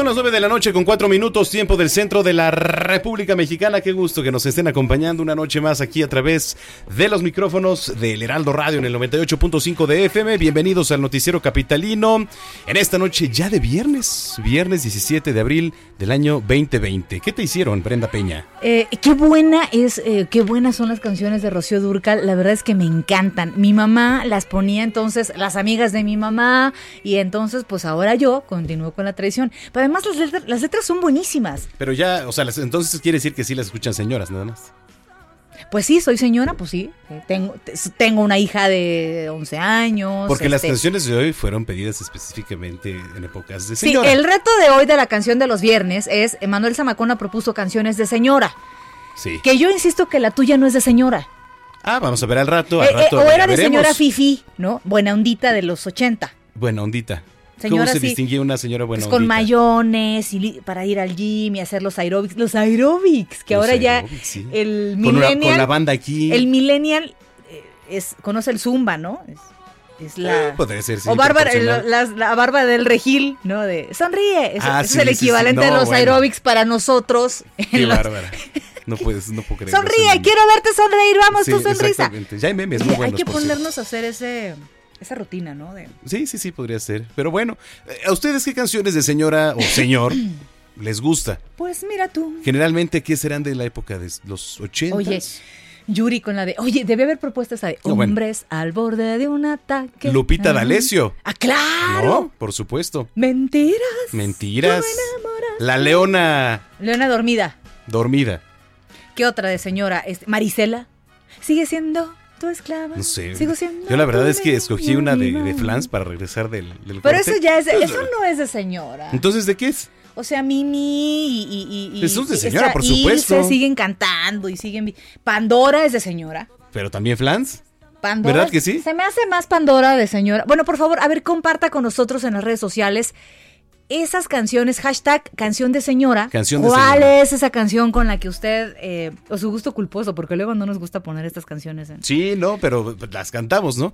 Son las 9 de la noche con 4 minutos, tiempo del centro de la República Mexicana. Qué gusto que nos estén acompañando una noche más aquí a través de los micrófonos del Heraldo Radio en el 98.5 de FM. Bienvenidos al Noticiero Capitalino en esta noche ya de viernes, viernes 17 de abril del año 2020. ¿Qué te hicieron, Brenda Peña? Eh, qué buena es, eh, qué buenas son las canciones de Rocío Durcal. La verdad es que me encantan. Mi mamá las ponía entonces, las amigas de mi mamá, y entonces, pues ahora yo continúo con la tradición. Pero además las letras, las letras son buenísimas. Pero ya, o sea, las- entonces quiere decir que sí las escuchan señoras, nada más. Pues sí, soy señora, pues sí. Tengo, te- tengo una hija de 11 años. Porque las este, canciones de hoy fueron pedidas específicamente en épocas de Sí, señora. el reto de hoy de la canción de los viernes es, Emanuel Zamacona propuso canciones de señora. Sí. Que yo insisto que la tuya no es de señora. Ah, vamos a ver al rato. Al Eh, eh, rato o era de veremos. señora Fifi, ¿no? Buena ondita de los 80. Buena ondita. Señora, ¿Cómo se sí. distinguía una señora buena Pues con mayones y para ir al gym y hacer los aerobics. Los aerobics, que Los ahora ya sí. el Con, una- millennial... con la banda aquí. El millennial eh, es, conoce el zumba, ¿no? Es, es la... Eh, podría ser, sí, o Bárbara, las- la, barba del regil, ¿no? De sonríe. Ese, Ah, sí, es el equivalente No, de los bueno. aerobics para nosotros. Qué los- bárbara. No puedes, no puedo creer. Sonríe, quiero verte sonreír, vamos, tu sonrisa. exactamente. Ya hay memes muy Y hay buenos, que ponernos a hacer ese, esa rutina, ¿no? De, Sí, sí, sí, podría ser. Pero bueno, eh, ¿a ustedes qué canciones de señora o señor les gusta? pues mira tú. Generalmente, ¿qué serán de la época de los 80? Oye, Yuri con la de, oye, debe haber propuesta esa de No, bueno. hombres al borde de un ataque. Lupita Ah. D'Alessio. Ah, claro. ¿No? Por supuesto. Mentiras. Mentiras. La leona Leona dormida. dormida. ¿Qué otra de señora? Este, Marisela. Sigue siendo tu esclava. No sé. Sigo siendo Yo la verdad es que escogí una de, de flans para regresar del, del Pero corte. eso ya es, eso no es de señora. Entonces, ¿de qué es? O sea, Mimi y... y, y- y- Eso es de y señora, por supuesto. Ilse siguen cantando y siguen... Pandora es de señora. Pero también flans. Pandora. ¿Verdad que sí? Se me hace más Pandora de señora. Bueno, por favor, a ver, comparta con nosotros en las redes sociales esas canciones, hashtag canción de señora. Canción de ¿Cuál señora. es esa canción con la que usted, eh, o su gusto culposo, porque luego no nos gusta poner estas canciones en... Sí, no, pero las cantamos, ¿no?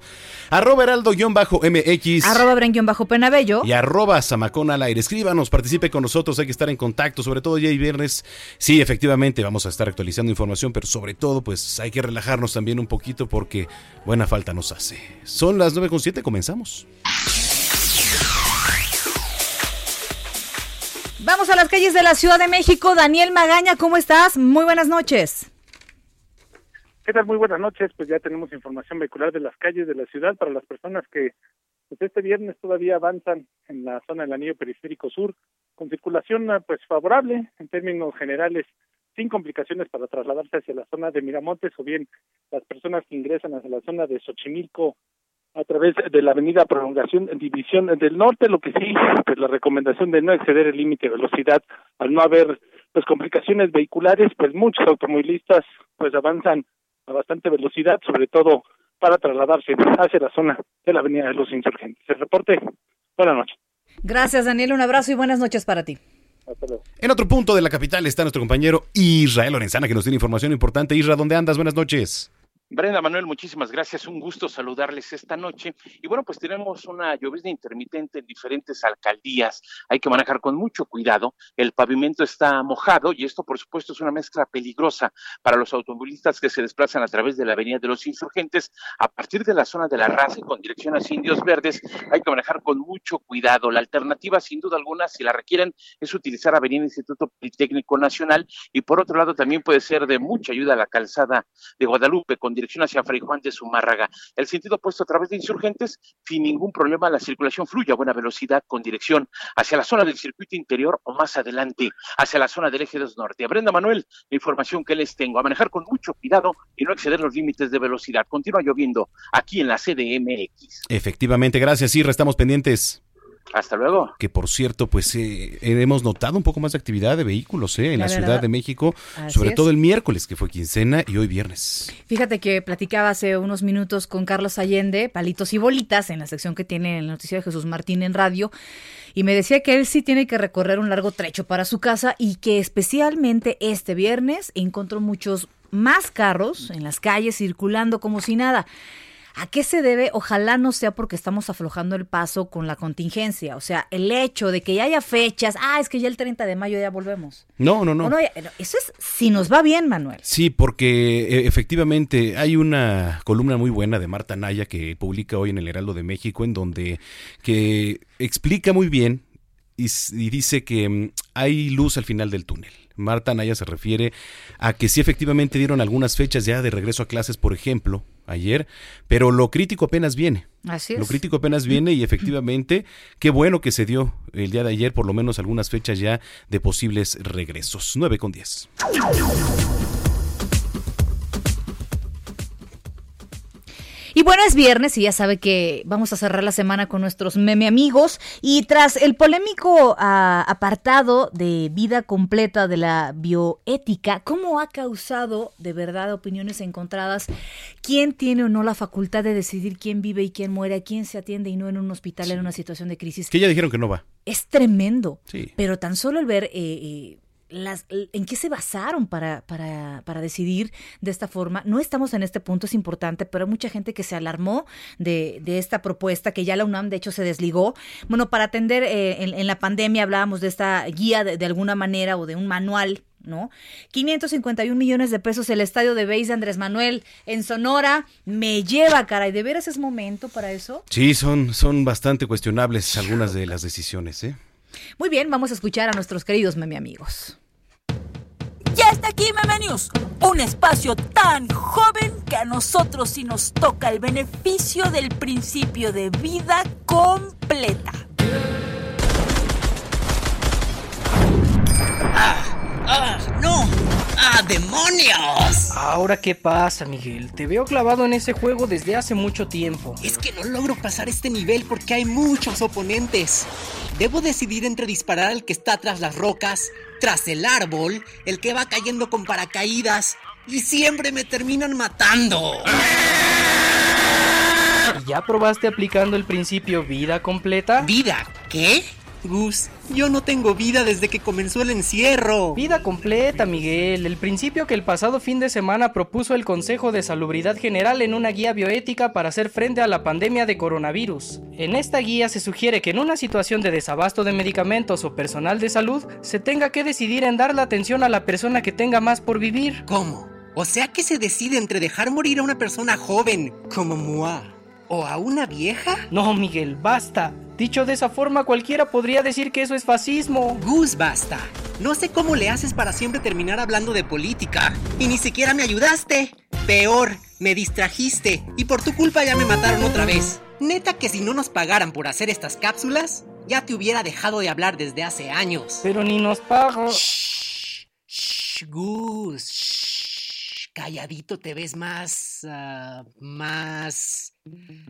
Arroba heraldo-mx. Arroba bajo penabello. Y arroba Zamacón al aire. Escríbanos, participe con nosotros, hay que estar en contacto, sobre todo ya hay viernes. Sí, efectivamente, vamos a estar actualizando información, pero sobre todo, pues hay que relajarnos también un poquito porque buena falta nos hace. Son las 9.7, comenzamos. Vamos a las calles de la Ciudad de México. Daniel Magaña, ¿cómo estás? Muy buenas noches. ¿Qué tal? Muy buenas noches. Pues ya tenemos información vehicular de las calles de la ciudad para las personas que pues este viernes todavía avanzan en la zona del anillo periférico sur con circulación ah, pues favorable en términos generales sin complicaciones para trasladarse hacia la zona de Miramontes o bien las personas que ingresan hacia la zona de Xochimilco a través de la avenida Prolongación División del Norte, lo que sí, pues la recomendación de no exceder el límite de velocidad al no haber pues complicaciones vehiculares, pues muchos automovilistas pues avanzan a bastante velocidad, sobre todo para trasladarse hacia la zona de la Avenida de los Insurgentes. El reporte, buenas noches. Gracias, Daniel. Un abrazo y buenas noches para ti. Hasta luego. En otro punto de la capital está nuestro compañero Israel Lorenzana, que nos tiene información importante. Isra, ¿dónde andas? Buenas noches. Brenda Manuel, muchísimas gracias. Un gusto saludarles esta noche. Y bueno, pues tenemos una llovizna intermitente en diferentes alcaldías. Hay que manejar con mucho cuidado. El pavimento está mojado y esto, por supuesto, es una mezcla peligrosa para los automovilistas que se desplazan a través de la Avenida de los Insurgentes a partir de la zona de la raza y con dirección a Indios Verdes. Hay que manejar con mucho cuidado. La alternativa, sin duda alguna, si la requieren, es utilizar Avenida Instituto Politécnico Nacional y por otro lado también puede ser de mucha ayuda la calzada de Guadalupe con dirección hacia Fray Juan de Zumárraga. El sentido opuesto a través de insurgentes, sin ningún problema, la circulación fluye a buena velocidad con dirección hacia la zona del circuito interior o más adelante, hacia la zona del eje 2 norte. A Manuel, la información que les tengo, a manejar con mucho cuidado y no exceder los límites de velocidad. Continúa lloviendo aquí en la CDMX. Efectivamente, gracias, sí, restamos pendientes. Hasta luego. Que por cierto, pues eh, hemos notado un poco más de actividad de vehículos eh, en la, La Ciudad de México, así sobre es. todo el miércoles, que fue quincena, y hoy viernes. Fíjate que platicaba hace unos minutos con Carlos Allende, Palitos y Bolitas, en la sección que tiene el noticiero de Jesús Martín en radio, y me decía que él sí tiene que recorrer un largo trecho para su casa y que especialmente este viernes encontró muchos más carros en las calles circulando como si nada. ¿A qué se debe? Ojalá no sea porque estamos aflojando el paso con la contingencia. O sea, el hecho de que ya haya fechas, ah, es que ya el 30 de mayo ya volvemos. No, no, no. Eso es si nos va bien, Manuel. Sí, porque eh, efectivamente hay una columna muy buena de Marta Naya que publica hoy en el Heraldo de México, en donde que explica muy bien y dice que mm, hay luz al final del túnel. Marta Naya se refiere a que sí efectivamente dieron algunas fechas ya de regreso a clases, por ejemplo, ayer, pero lo crítico apenas viene. Así es. Lo crítico apenas viene y efectivamente, qué bueno que se dio el día de ayer, por lo menos algunas fechas ya de posibles regresos. 9 con 10. Bueno, es viernes y ya sabe que vamos a cerrar la semana con nuestros meme amigos. Y tras el polémico ah, apartado de vida completa de la bioética, ¿cómo ha causado de verdad opiniones encontradas? ¿Quién tiene o no la facultad de decidir quién vive y quién muere, quién se atiende y no en un hospital en una situación de crisis? Que ya dijeron que no va. Es tremendo. Sí. Pero tan solo el ver eh, eh, las, en qué se basaron para, para, para decidir de esta forma. No estamos en este punto, es importante, pero hay mucha gente que se alarmó de, de esta propuesta, que ya la UNAM de hecho se desligó. Bueno, para atender eh, en, en la pandemia hablábamos de esta guía de, de alguna manera o de un manual ¿no? 551 millones de pesos el estadio de Beis de Andrés Manuel en Sonora. Me lleva, caray. ¿De veras es momento para eso? Sí, son, son bastante cuestionables algunas de las decisiones, ¿eh? Muy bien, vamos a escuchar a nuestros queridos meme amigos. Ya está aquí Meme News, un espacio tan joven que a nosotros sí nos toca el beneficio del principio de vida completa. ¡Ah, no! ¡Ah, demonios! Ahora, ¿qué pasa, Miguel? Te veo clavado en ese juego desde hace mucho tiempo. Es que no logro pasar este nivel porque hay muchos oponentes. Debo decidir entre disparar al que está tras las rocas, tras el árbol, el que va cayendo con paracaídas, y siempre me terminan matando. ¿Y ya probaste aplicando el principio vida completa? ¿Vida? ¿Qué? Gus, yo no tengo vida desde que comenzó el encierro. Vida completa, Miguel. El principio que el pasado fin de semana propuso el Consejo de Salubridad General en una guía bioética para hacer frente a la pandemia de coronavirus. En esta guía se sugiere que en una situación de desabasto de medicamentos o personal de salud, se tenga que decidir en dar la atención a la persona que tenga más por vivir. ¿Cómo? O sea que se decide entre dejar morir a una persona joven, como Mua, o a una vieja. No, Miguel, basta. Dicho de esa forma, cualquiera podría decir que eso es fascismo. Gus, basta. No sé cómo le haces para siempre terminar hablando de política. Y ni siquiera me ayudaste. Peor, me distrajiste. Y por tu culpa ya me mataron otra vez. Neta que si no nos pagaran por hacer estas cápsulas, ya te hubiera dejado de hablar desde hace años. Pero ni nos pagan. Shh, shh, Gus. shh. Calladito te ves más... ah, más...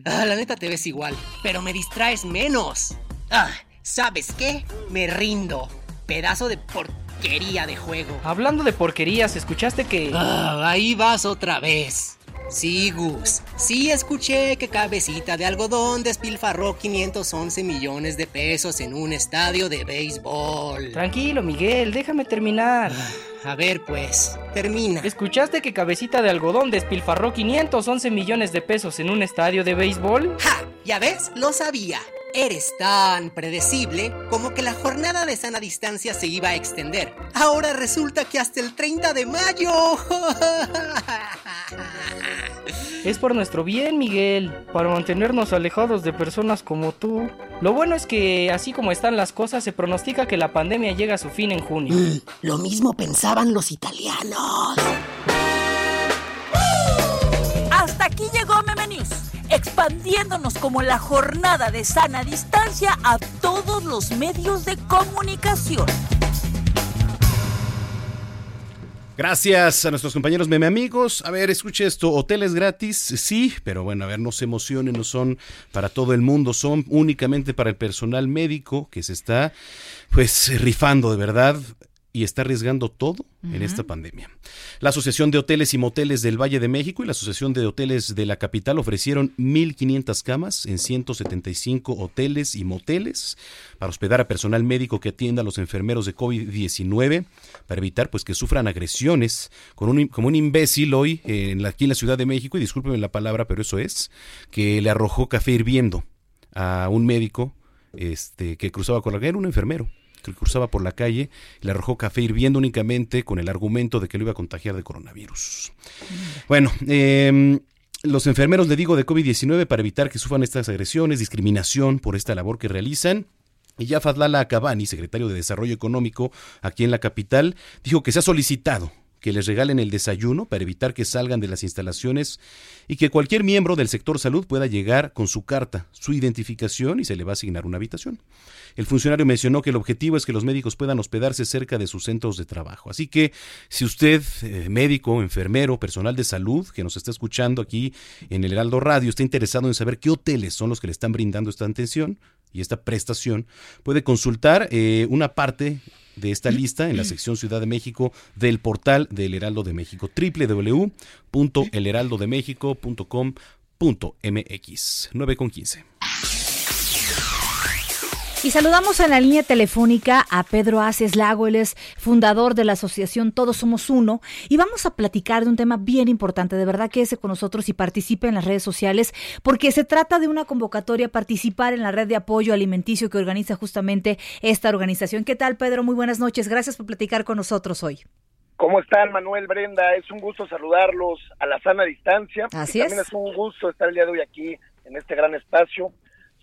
Ah, la neta te ves igual, pero me distraes menos. Ah, ¿sabes qué? Me rindo. Pedazo de porquería de juego. Hablando de porquerías, ¿escuchaste que... Ah, ahí vas otra vez. Sí, Gus. Sí escuché que Cabecita de Algodón despilfarró 511 millones de pesos en un estadio de béisbol. Tranquilo, Miguel, déjame terminar. A ver, pues, termina. ¿Escuchaste que Cabecita de Algodón despilfarró 511 millones de pesos en un estadio de béisbol? ¡Ja! Ya ves, lo sabía. Eres tan predecible como que la jornada de sana distancia se iba a extender. Ahora resulta que hasta el 30 de mayo. Es por nuestro bien, Miguel, para mantenernos alejados de personas como tú. Lo bueno es que, así como están las cosas, se pronostica que la pandemia llega a su fin en junio. Mm, lo mismo pensaban los italianos. Hasta aquí llegó Meme News, expandiéndonos como la jornada de sana distancia a todos los medios de comunicación. Gracias a nuestros compañeros meme amigos. A ver, escuche esto, hoteles gratis, sí, pero bueno, a ver, no se emocionen, no son para todo el mundo, son únicamente para el personal médico que se está pues rifando de verdad y está arriesgando todo en esta pandemia. La Asociación de Hoteles y Moteles del Valle de México y la Asociación de Hoteles de la capital ofrecieron 1.500 camas en 175 hoteles y moteles para hospedar a personal médico que atienda a los enfermeros de COVID-19 para evitar pues que sufran agresiones con un, como un imbécil hoy en la, aquí en la Ciudad de México, y discúlpenme la palabra, pero eso es, que le arrojó café hirviendo a un médico este, que cruzaba con la era un enfermero que cruzaba por la calle, le arrojó café hirviendo únicamente con el argumento de que lo iba a contagiar de coronavirus. Bueno, eh, los enfermeros, le digo, de COVID-19 para evitar que sufran estas agresiones, discriminación por esta labor que realizan. Y ya Fadlala Acabani, secretario de Desarrollo Económico aquí en la capital, dijo que se ha solicitado que les regalen el desayuno para evitar que salgan de las instalaciones y que cualquier miembro del sector salud pueda llegar con su carta, su identificación y se le va a asignar una habitación. El funcionario mencionó que el objetivo es que los médicos puedan hospedarse cerca de sus centros de trabajo. Así que si usted, eh, médico, enfermero, personal de salud que nos está escuchando aquí en el Heraldo Radio, está interesado en saber qué hoteles son los que le están brindando esta atención y esta prestación, puede consultar eh, una parte de esta lista en la sección Ciudad de México del portal del Heraldo de México, www.elheraldodemexico.com.mx. 9 con 15. Y saludamos en la línea telefónica a Pedro Aces Lago, él es fundador de la asociación Todos Somos Uno, y vamos a platicar de un tema bien importante, de verdad que ese con nosotros y participe en las redes sociales, porque se trata de una convocatoria, participar en la red de apoyo alimenticio que organiza justamente esta organización. ¿Qué tal, Pedro? Muy buenas noches, gracias por platicar con nosotros hoy. ¿Cómo están, Manuel Brenda? Es un gusto saludarlos a la sana distancia. Así y es. También es un gusto estar el día de hoy aquí en este gran espacio.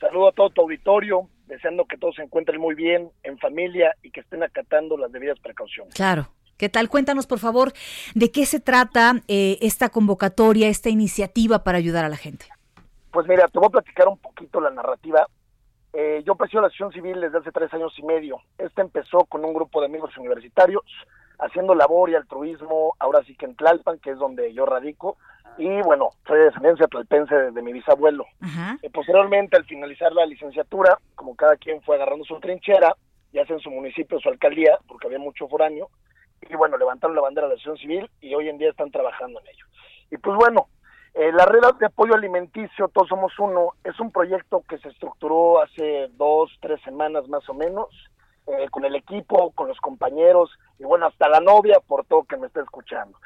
Saludo a todo tu auditorio, deseando que todos se encuentren muy bien, en familia y que estén acatando las debidas precauciones. Claro. ¿Qué tal? Cuéntanos, por favor, de qué se trata eh, esta convocatoria, esta iniciativa para ayudar a la gente. Pues mira, te voy a platicar un poquito la narrativa. Eh, yo presido la acción civil desde hace tres años y medio. Este empezó con un grupo de amigos universitarios haciendo labor y altruismo, ahora sí que en Tlalpan, que es donde yo radico, y bueno, soy de descendencia tlalpense de, de mi bisabuelo. Eh, posteriormente, al finalizar la licenciatura, como cada quien fue agarrando su trinchera, ya sea en su municipio su alcaldía, porque había mucho foráneo, y bueno, levantaron la bandera de la acción civil y hoy en día están trabajando en ello. Y pues bueno, eh, la red de apoyo alimenticio, Todos Somos Uno, es un proyecto que se estructuró hace dos, tres semanas más o menos, eh, con el equipo, con los compañeros y bueno, hasta la novia por todo que me está escuchando.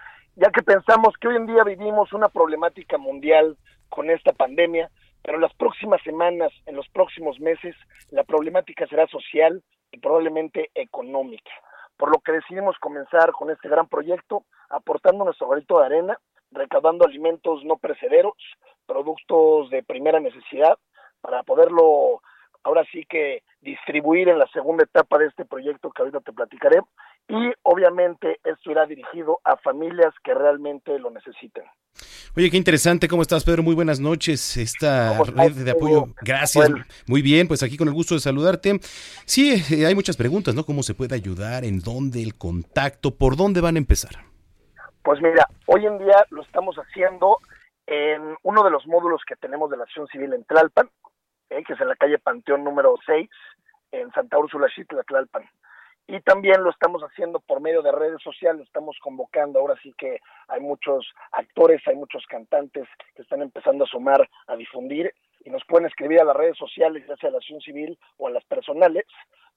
Ya que pensamos que hoy en día vivimos una problemática mundial con esta pandemia, pero en las próximas semanas, en los próximos meses, la problemática será social y probablemente económica. Por lo que decidimos comenzar con este gran proyecto, aportando nuestro granito de arena, recaudando alimentos no precederos, productos de primera necesidad, para poderlo ahora sí que distribuir en la segunda etapa de este proyecto que ahorita te platicaré y obviamente esto irá dirigido a familias que realmente lo necesiten. Oye, qué interesante. ¿Cómo estás, Pedro? Muy buenas noches. Esta ¿Cómo estás, red de apoyo. Gracias. Muy bien, pues aquí con el gusto de saludarte. Sí, eh, hay muchas preguntas, ¿no? ¿Cómo se puede ayudar? ¿En dónde? ¿El contacto? ¿Por dónde van a empezar? Pues mira, hoy en día lo estamos haciendo en uno de los módulos que tenemos de la acción civil en Tlalpan, eh, que es en la calle Panteón número 6, en Santa Úrsula, Xitla, Tlalpan. Y también lo estamos haciendo por medio de redes sociales, estamos convocando, ahora sí que hay muchos actores, hay muchos cantantes que están empezando a sumar, a difundir y nos pueden escribir a las redes sociales, ya sea a la acción civil o a las personales,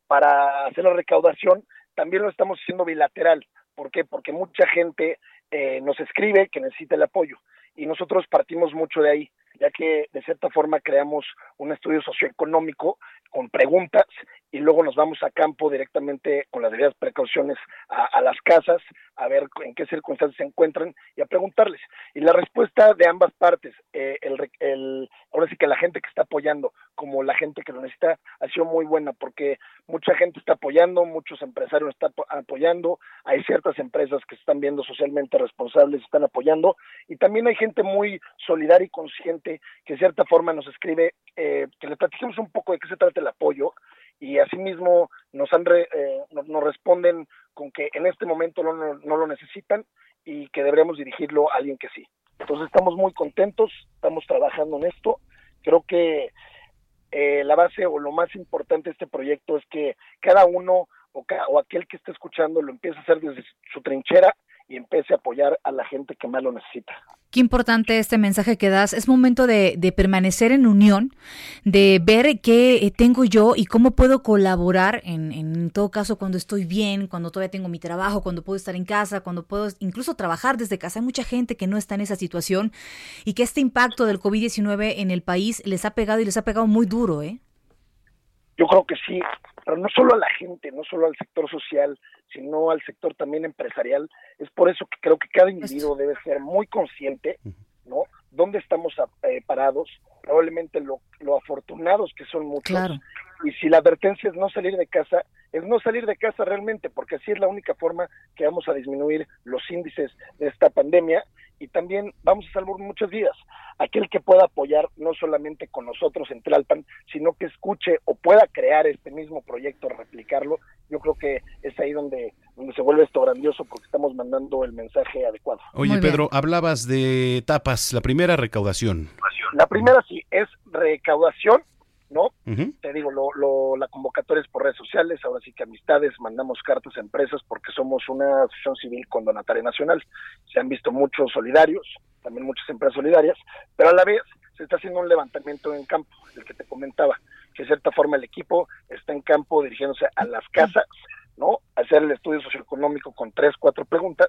para hacer la recaudación. También lo estamos haciendo bilateral. ¿Por qué? Porque mucha gente eh, nos escribe que necesita el apoyo y nosotros partimos mucho de ahí ya que de cierta forma creamos un estudio socioeconómico con preguntas y luego nos vamos a campo directamente con las debidas precauciones a, las casas a ver en qué circunstancias se encuentran y a preguntarles. Y la respuesta de ambas partes, eh, el, ahora sí que la gente que está apoyando como la gente que lo necesita, ha sido muy buena porque mucha gente está apoyando, muchos empresarios están apoyando, hay ciertas empresas que se están viendo socialmente responsables, están apoyando y también hay gente muy solidaria y consciente que de cierta forma nos escribe eh, que le platiquemos un poco de qué se trata el apoyo y asimismo nos, han eh, nos, responden con que en este momento no, no, lo necesitan y que deberíamos dirigirlo a alguien que sí. Entonces estamos muy contentos, estamos trabajando en esto. Creo que eh, la base o lo más importante de este proyecto es que cada uno o, o aquel que esté escuchando lo empiece a hacer desde su trinchera y empiece a apoyar a la gente que más lo necesita. Qué importante este mensaje que das. Es momento de, permanecer en unión, de ver qué eh, tengo yo y cómo puedo colaborar en, en todo caso cuando estoy bien, cuando todavía tengo mi trabajo, cuando puedo estar en casa, cuando puedo incluso trabajar desde casa. Hay mucha gente que no está en esa situación y que este impacto del COVID-19 en el país les ha pegado y les ha pegado muy duro, ¿eh? Yo creo que sí, pero no solo a la gente, no solo al sector social, sino al sector también empresarial. Es por eso que creo que cada individuo debe ser muy consciente, ¿no? Dónde estamos eh, parados, probablemente lo, lo, afortunados que son muchos. Y si la advertencia es no salir de casa, es no salir de casa realmente, porque así es la única forma que vamos a disminuir los índices de esta pandemia y también vamos a salvar muchas vidas. Aquel que pueda apoyar no solamente con nosotros en Tlalpan, sino que escuche o pueda crear este mismo proyecto, replicarlo, yo creo que es ahí donde, donde se vuelve esto grandioso porque estamos mandando el mensaje adecuado. Oye, Pedro, hablabas de etapas. La primera, recaudación. La primera sí, es recaudación ¿no? Te digo, lo, la convocatoria es por redes sociales, ahora sí que amistades, mandamos cartas a empresas porque somos una asociación civil con donataria nacional. Se han visto muchos solidarios, también muchas empresas solidarias, pero a la vez se está haciendo un levantamiento en campo, el que te comentaba, que de cierta forma el equipo está en campo dirigiéndose a las casas, ¿no? Hacer el estudio socioeconómico con tres, cuatro preguntas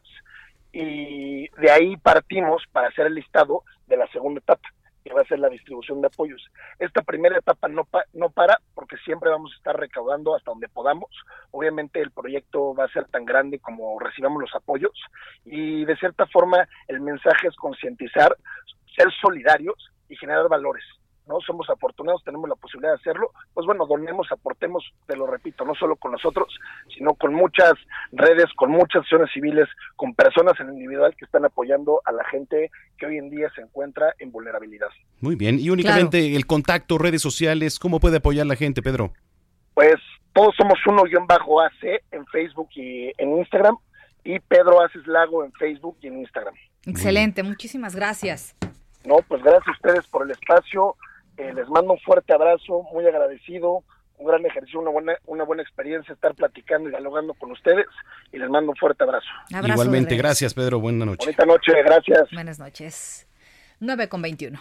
y de ahí partimos para hacer el listado de la segunda etapa que va a ser la distribución de apoyos. Esta primera etapa no, no para porque siempre vamos a estar recaudando hasta donde podamos. Obviamente el proyecto va a ser tan grande como recibamos los apoyos y de cierta forma el mensaje es concientizar, ser solidarios y generar valores. ¿No? Somos afortunados, tenemos la posibilidad de hacerlo, pues bueno, donemos, aportemos, te lo repito, no solo con nosotros, sino con muchas redes, con muchas acciones civiles, con personas en individual que están apoyando a la gente que hoy en día se encuentra en vulnerabilidad. Muy bien, y únicamente el contacto, redes sociales, ¿cómo puede apoyar la gente, Pedro? Pues todos somos uno guion bajo AC en Facebook y en Instagram, y Pedro Aces Lago en Facebook y en Instagram. Excelente, muchísimas gracias. No, pues gracias a ustedes por el espacio. Eh, les mando un fuerte abrazo, muy agradecido, un gran ejercicio, una buena, una buena experiencia estar platicando y dialogando con ustedes y les mando un fuerte abrazo. Igualmente, gracias Pedro, buena noche. Bonita noche, gracias. Buenas noches. 9 con 21.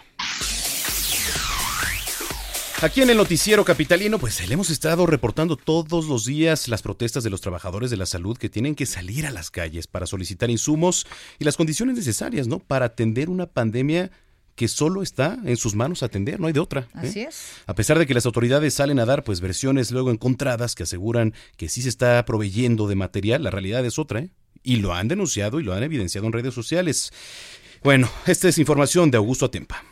Aquí en el noticiero capitalino, pues le hemos estado reportando todos los días las protestas de los trabajadores de la salud que tienen que salir a las calles para solicitar insumos y las condiciones necesarias, ¿no? Para atender una pandemia que solo está en sus manos atender, no hay de otra. ¿eh? Así es. A pesar de que las autoridades salen a dar pues versiones luego encontradas que aseguran que sí se está proveyendo de material, la realidad es otra, ¿eh? y lo han denunciado y lo han evidenciado en redes sociales. Bueno, esta es información de Augusto Atempa.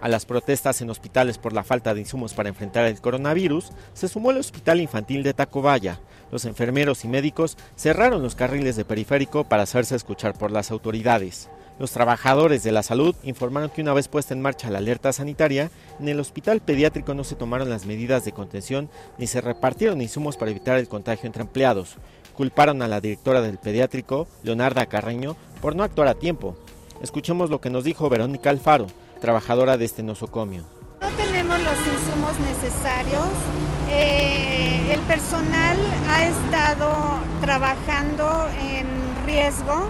A las protestas en hospitales por la falta de insumos para enfrentar el coronavirus, se sumó el Hospital Infantil de Tacobaya. Los enfermeros y médicos cerraron los carriles de periférico para hacerse escuchar por las autoridades. Los trabajadores de la salud informaron que una vez puesta en marcha la alerta sanitaria, en el hospital pediátrico no se tomaron las medidas de contención ni se repartieron insumos para evitar el contagio entre empleados. Culparon a la directora del pediátrico, Leonarda Carreño, por no actuar a tiempo. Escuchemos lo que nos dijo Verónica Alfaro, trabajadora de este nosocomio. No tenemos los insumos necesarios Eh, el personal ha estado trabajando en riesgo.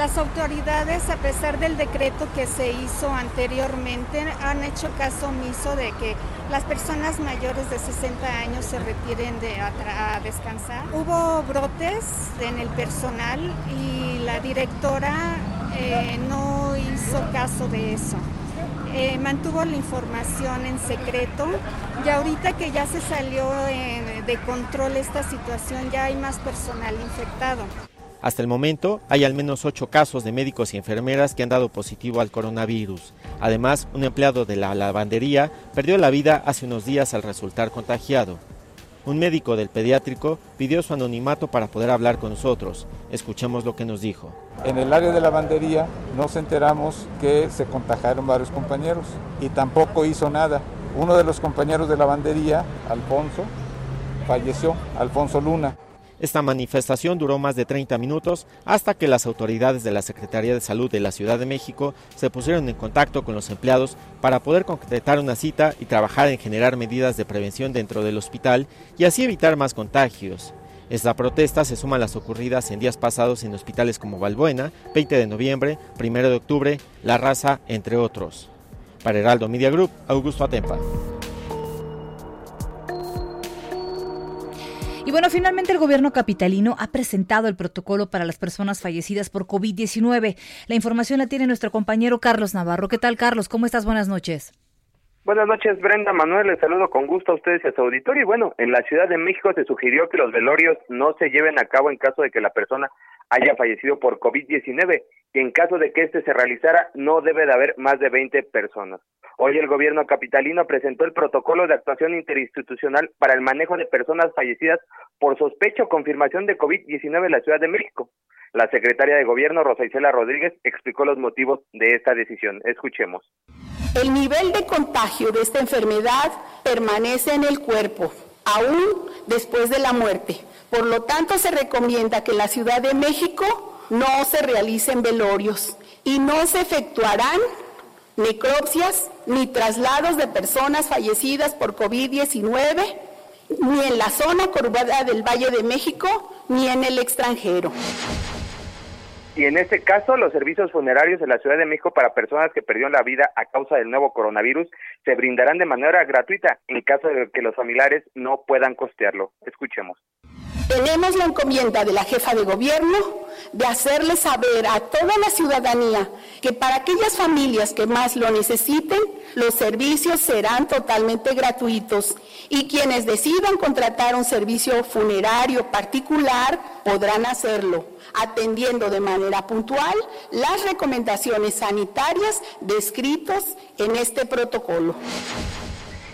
Las autoridades, a pesar del decreto que se hizo anteriormente, han hecho caso omiso de que las personas mayores de 60 años se retiren de, a, a descansar. Hubo brotes en el personal y la directora eh, no hizo caso de eso. Eh, mantuvo la información en secreto y ahorita que ya se salió eh, de control esta situación ya hay más personal infectado. Hasta el momento hay al menos ocho casos de médicos y enfermeras que han dado positivo al coronavirus. Además, un empleado de la lavandería perdió la vida hace unos días al resultar contagiado. Un médico del pediátrico pidió su anonimato para poder hablar con nosotros. Escuchemos lo que nos dijo. En el área de lavandería nos enteramos que se contagiaron varios compañeros y tampoco hizo nada. Uno de los compañeros de lavandería, Alfonso, falleció, Alfonso Luna. Esta manifestación duró más de 30 minutos hasta que las autoridades de la Secretaría de Salud de la Ciudad de México se pusieron en contacto con los empleados para poder concretar una cita y trabajar en generar medidas de prevención dentro del hospital y así evitar más contagios. Esta protesta se suma a las ocurridas en días pasados en hospitales como Valbuena, 20 de noviembre, 1 de octubre, La Raza, entre otros. Para Heraldo Media Group, Augusto Atempa. Y bueno, finalmente el gobierno capitalino ha presentado el protocolo para las personas fallecidas por COVID-19. La información la tiene nuestro compañero Carlos Navarro. ¿Qué tal, Carlos? ¿Cómo estás? Buenas noches. Buenas noches, Brenda Manuel. Les saludo con gusto a ustedes y a su auditorio. Y bueno, en la Ciudad de México se sugirió que los velorios no se lleven a cabo en caso de que la persona haya fallecido por COVID-19 y en caso de que éste se realizara no debe de haber más de 20 personas. Hoy el gobierno capitalino presentó el protocolo de actuación interinstitucional para el manejo de personas fallecidas por sospecha o confirmación de COVID-19 en la Ciudad de México. La secretaria de Gobierno, Rosa Isela Rodríguez, explicó los motivos de esta decisión. Escuchemos. El nivel de contagio de esta enfermedad permanece en el cuerpo, aún después de la muerte. Por lo tanto, se recomienda que en la Ciudad de México no se realicen velorios y no se efectuarán necropsias ni traslados de personas fallecidas por COVID-19 ni en la zona conurbada del Valle de México ni en el extranjero. Y en este caso, los servicios funerarios en la Ciudad de México para personas que perdieron la vida a causa del nuevo coronavirus se brindarán de manera gratuita en caso de que los familiares no puedan costearlo. Escuchemos. Tenemos la encomienda de la jefa de gobierno de hacerle saber a toda la ciudadanía que para aquellas familias que más lo necesiten, los servicios serán totalmente gratuitos y quienes decidan contratar un servicio funerario particular podrán hacerlo, atendiendo de manera puntual las recomendaciones sanitarias descritas en este protocolo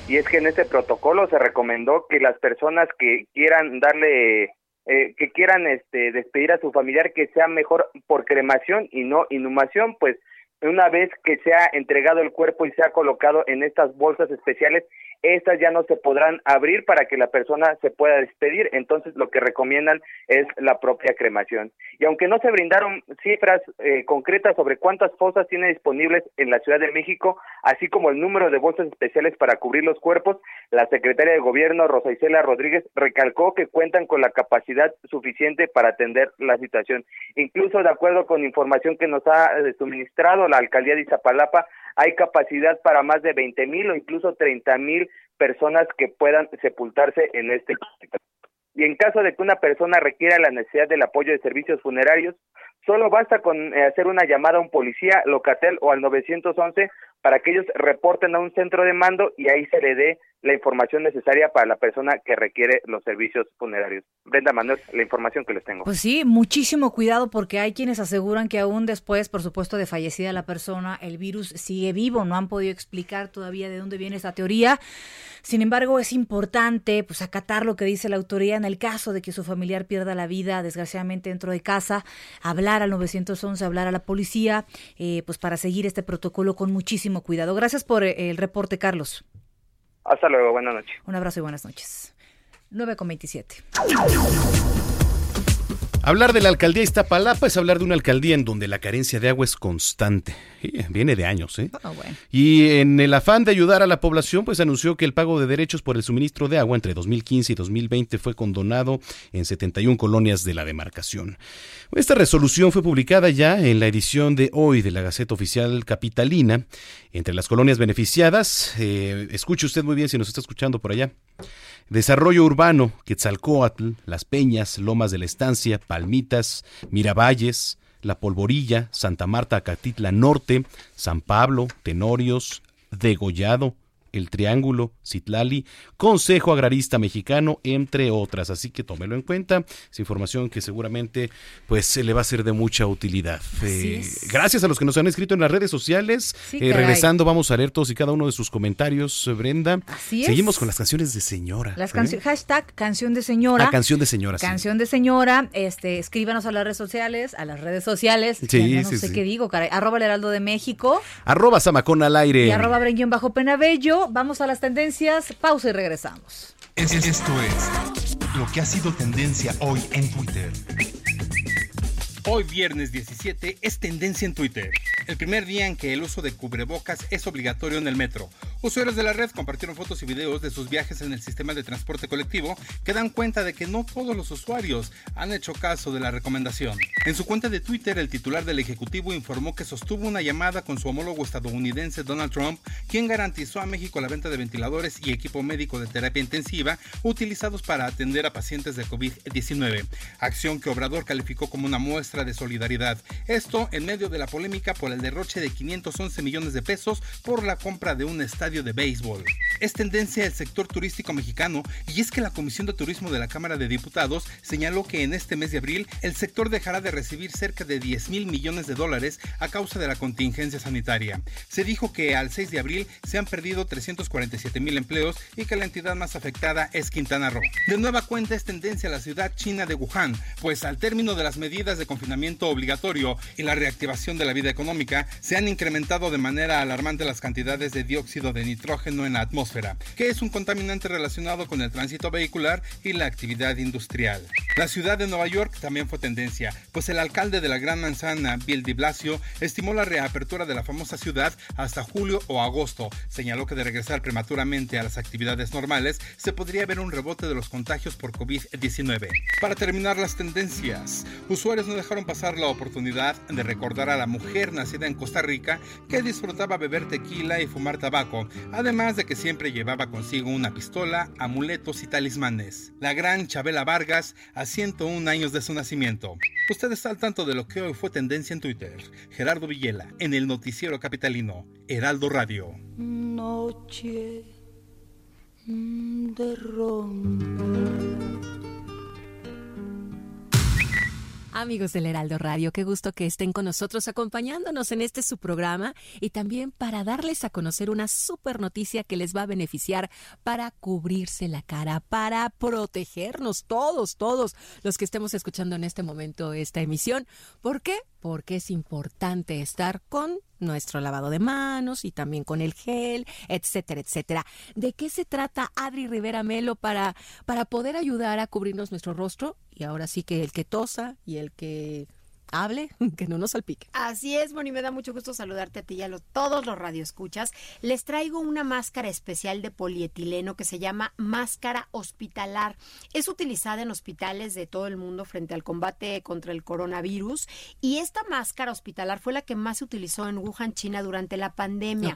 y es que en este protocolo se recomendó que las personas que quieran darle eh, que quieran este despedir a su familiar que sea mejor por cremación y no inhumación pues una vez que se ha entregado el cuerpo y se ha colocado en estas bolsas especiales estas ya no se podrán abrir para que la persona se pueda despedir, entonces lo que recomiendan es la propia cremación. Y aunque no se brindaron cifras eh, concretas sobre cuántas fosas tiene disponibles en la Ciudad de México, así como el número de bolsas especiales para cubrir los cuerpos, la secretaria de Gobierno, Rosa Isela Rodríguez, recalcó que cuentan con la capacidad suficiente para atender la situación. Incluso de acuerdo con información que nos ha eh, suministrado la alcaldía de Izapalapa, hay capacidad para más de 20 mil o incluso 30 mil personas que puedan sepultarse en este y en caso de que una persona requiera la necesidad del apoyo de servicios funerarios, solo basta con eh, hacer una llamada a un policía, locatel o al 911 para que ellos reporten a un centro de mando y ahí se le dé la información necesaria para la persona que requiere los servicios funerarios. Brenda Manuel, la información que les tengo. Pues sí, muchísimo cuidado porque hay quienes aseguran que aún después, por supuesto, de fallecida la persona, el virus sigue vivo. No han podido explicar todavía de dónde viene esta teoría. Sin embargo, es importante pues acatar lo que dice la autoridad en el caso de que su familiar pierda la vida, desgraciadamente dentro de casa, hablar al 911, hablar a la policía, eh, pues para seguir este protocolo con muchísimo cuidado. Gracias por eh, el reporte, Carlos. Hasta luego, buenas noches. Un abrazo y buenas noches. 9 con 27. Hablar de la alcaldía Iztapalapa es hablar de una alcaldía en donde la carencia de agua es constante. Viene de años, ¿eh? Ah, bueno. Y en el afán de ayudar a la población, pues anunció que el pago de derechos por el suministro de agua entre 2015 y 2020 fue condonado en 71 colonias de la demarcación. Esta resolución fue publicada ya en la edición de hoy de la Gaceta Oficial Capitalina. Entre las colonias beneficiadas, eh, escuche usted muy bien si nos está escuchando por allá. Desarrollo urbano, Quetzalcoatl, Las Peñas, Lomas de la Estancia, Palmitas, Miravalles, La Polvorilla, Santa Marta, Acatitla Norte, San Pablo, Tenorios, Degollado, El Triángulo, Citlali, Consejo Agrarista Mexicano, entre otras. Así que tómelo en cuenta. Es información que seguramente pues se le va a ser de mucha utilidad. Eh, gracias a los que nos han escrito en las redes sociales. Sí, Eh, regresando, vamos a leer todos y cada uno de sus comentarios, eh, Brenda. Así es. Seguimos con las canciones de señora. Las ¿eh? canciones, hashtag canción de señora. Ah, canción de señora. sí. Canción de señora, este, escríbanos a las redes sociales, a las redes sociales. Sí, ya no sí, sé sí. qué digo, caray. Arroba el Heraldo de México Arroba Samacón al aire. y arroba Brenguión bajo Penabello. Vamos a las tendencias, pausa y regresamos. Es- Esto es lo que ha sido tendencia hoy en Twitter. Hoy viernes 17 es tendencia en Twitter. El primer día en que el uso de cubrebocas es obligatorio en el metro. Usuarios de la red compartieron fotos y videos de sus viajes en el sistema de transporte colectivo que dan cuenta de que no todos los usuarios han hecho caso de la recomendación. En su cuenta de Twitter, el titular del Ejecutivo informó que sostuvo una llamada con su homólogo estadounidense Donald Trump, quien garantizó a México la venta de ventiladores y equipo médico de terapia intensiva utilizados para atender a pacientes de COVID-19, acción que Obrador calificó como una muestra de solidaridad. Esto en medio de la polémica por el derroche de 511 millones de pesos por la compra de un estadio de béisbol. Es tendencia el sector turístico mexicano y es que la Comisión de Turismo de la Cámara de Diputados señaló que en este mes de abril el sector dejará de recibir cerca de 10 mil millones de dólares a causa de la contingencia sanitaria. Se dijo que al 6 de abril se han perdido 347 mil empleos y que la entidad más afectada es Quintana Roo. De nueva cuenta es tendencia la ciudad china de Wuhan, pues al término de las medidas de confinamiento obligatorio y la reactivación de la vida económica, se han incrementado de manera alarmante las cantidades de dióxido de nitrógeno en la atmósfera, que es un contaminante relacionado con el tránsito vehicular y la actividad industrial. La ciudad de Nueva York también fue tendencia, pues el alcalde de la Gran Manzana, Bill de Blasio, estimó la reapertura de la famosa ciudad hasta julio o agosto. Señaló que de regresar prematuramente a las actividades normales, se podría ver un rebote de los contagios por COVID-19. Para terminar las tendencias, usuarios no dejaron pasar la oportunidad de recordar a la mujer nacida en Costa Rica que disfrutaba beber tequila y fumar tabaco, además de que siempre llevaba consigo una pistola, amuletos y talismanes. La gran Chabela Vargas a 101 años de su nacimiento. Usted está al tanto de lo que hoy fue tendencia en Twitter. Gerardo Villela, en el noticiero capitalino, Heraldo Radio. Noche de ronda. Amigos del Heraldo Radio, qué gusto que estén con nosotros acompañándonos en este su programa y también para darles a conocer una super noticia que les va a beneficiar para cubrirse la cara, para protegernos todos, todos los que estemos escuchando en este momento esta emisión. ¿Por qué? Porque es importante estar con nuestro lavado de manos y también con el gel, etcétera, etcétera. ¿De qué se trata Adri Rivera Melo para, para poder ayudar a cubrirnos nuestro rostro? Y ahora sí que el que tosa y el que hable, que no nos salpique. Así es, Moni, me da mucho gusto saludarte a ti y a lo- todos los radioescuchas. Les traigo una máscara especial de polietileno que se llama máscara hospitalar. Es utilizada en hospitales de todo el mundo frente al combate contra el coronavirus y esta máscara hospitalar fue la que más se utilizó en Wuhan, China durante la pandemia.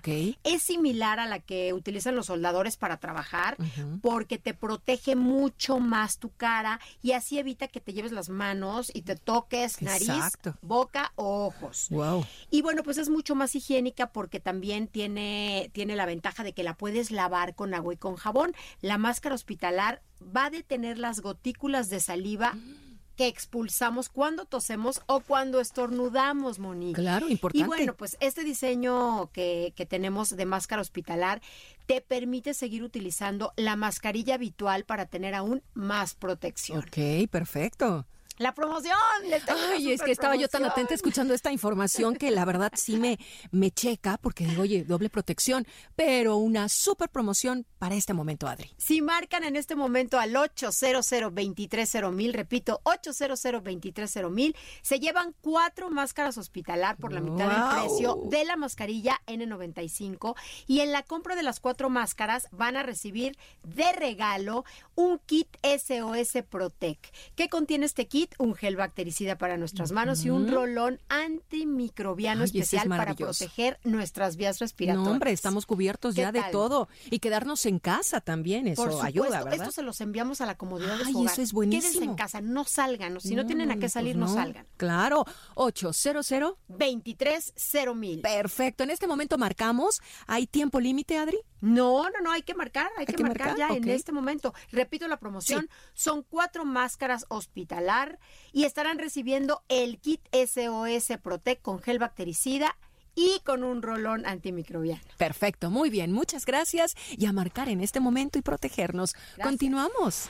Es similar a la que utilizan los soldadores para trabajar porque te protege mucho más tu cara y así evita que te lleves las manos y te toques nariz, Exacto. boca o ojos. Wow. Y bueno, pues es mucho más higiénica porque también tiene, tiene la ventaja de que la puedes lavar con agua y con jabón. La máscara hospitalar va a detener las gotículas de saliva que expulsamos cuando tosemos o cuando estornudamos, Monique. Claro, importante. Y bueno, pues este diseño que, que tenemos de máscara hospitalar te permite seguir utilizando la mascarilla habitual para tener aún más protección. Ok, perfecto. La promoción. les tengo una Ay, es que estaba yo tan atenta escuchando esta información que la verdad sí me, me checa porque digo, oye, doble protección, pero una super promoción para este momento, Adri. Si marcan en este momento al 800 230 repito, 800 230 se llevan cuatro máscaras hospitalar por la mitad del precio de la mascarilla N95 y en la compra de las cuatro máscaras van a recibir de regalo un kit SOS Protec. ¿Qué contiene este kit? Un gel bactericida para nuestras manos y un rolón antimicrobiano Ay, ese es especial para proteger nuestras vías respiratorias. No, hombre, estamos cubiertos ¿Qué ya de todo. Y quedarnos en casa también, eso Por supuesto, ayuda, ¿verdad? esto se los enviamos a la comodidad de Ay, su hogar. eso es Quédense buenísimo. en casa, no salgan. Si no, tienen a qué pues salir, no, no. salgan. Claro, 800 23 mil. Perfecto, en este momento marcamos. ¿Hay tiempo límite, Adri? No, no, no, hay que marcar, hay, que, que marcar, marcar, ya en este momento. Repito la promoción, son cuatro máscaras hospitalar y estarán recibiendo el kit SOS Protect con gel bactericida y con un rolón antimicrobiano. Perfecto, muy bien, muchas gracias. Y a marcar en este momento y protegernos. Continuamos.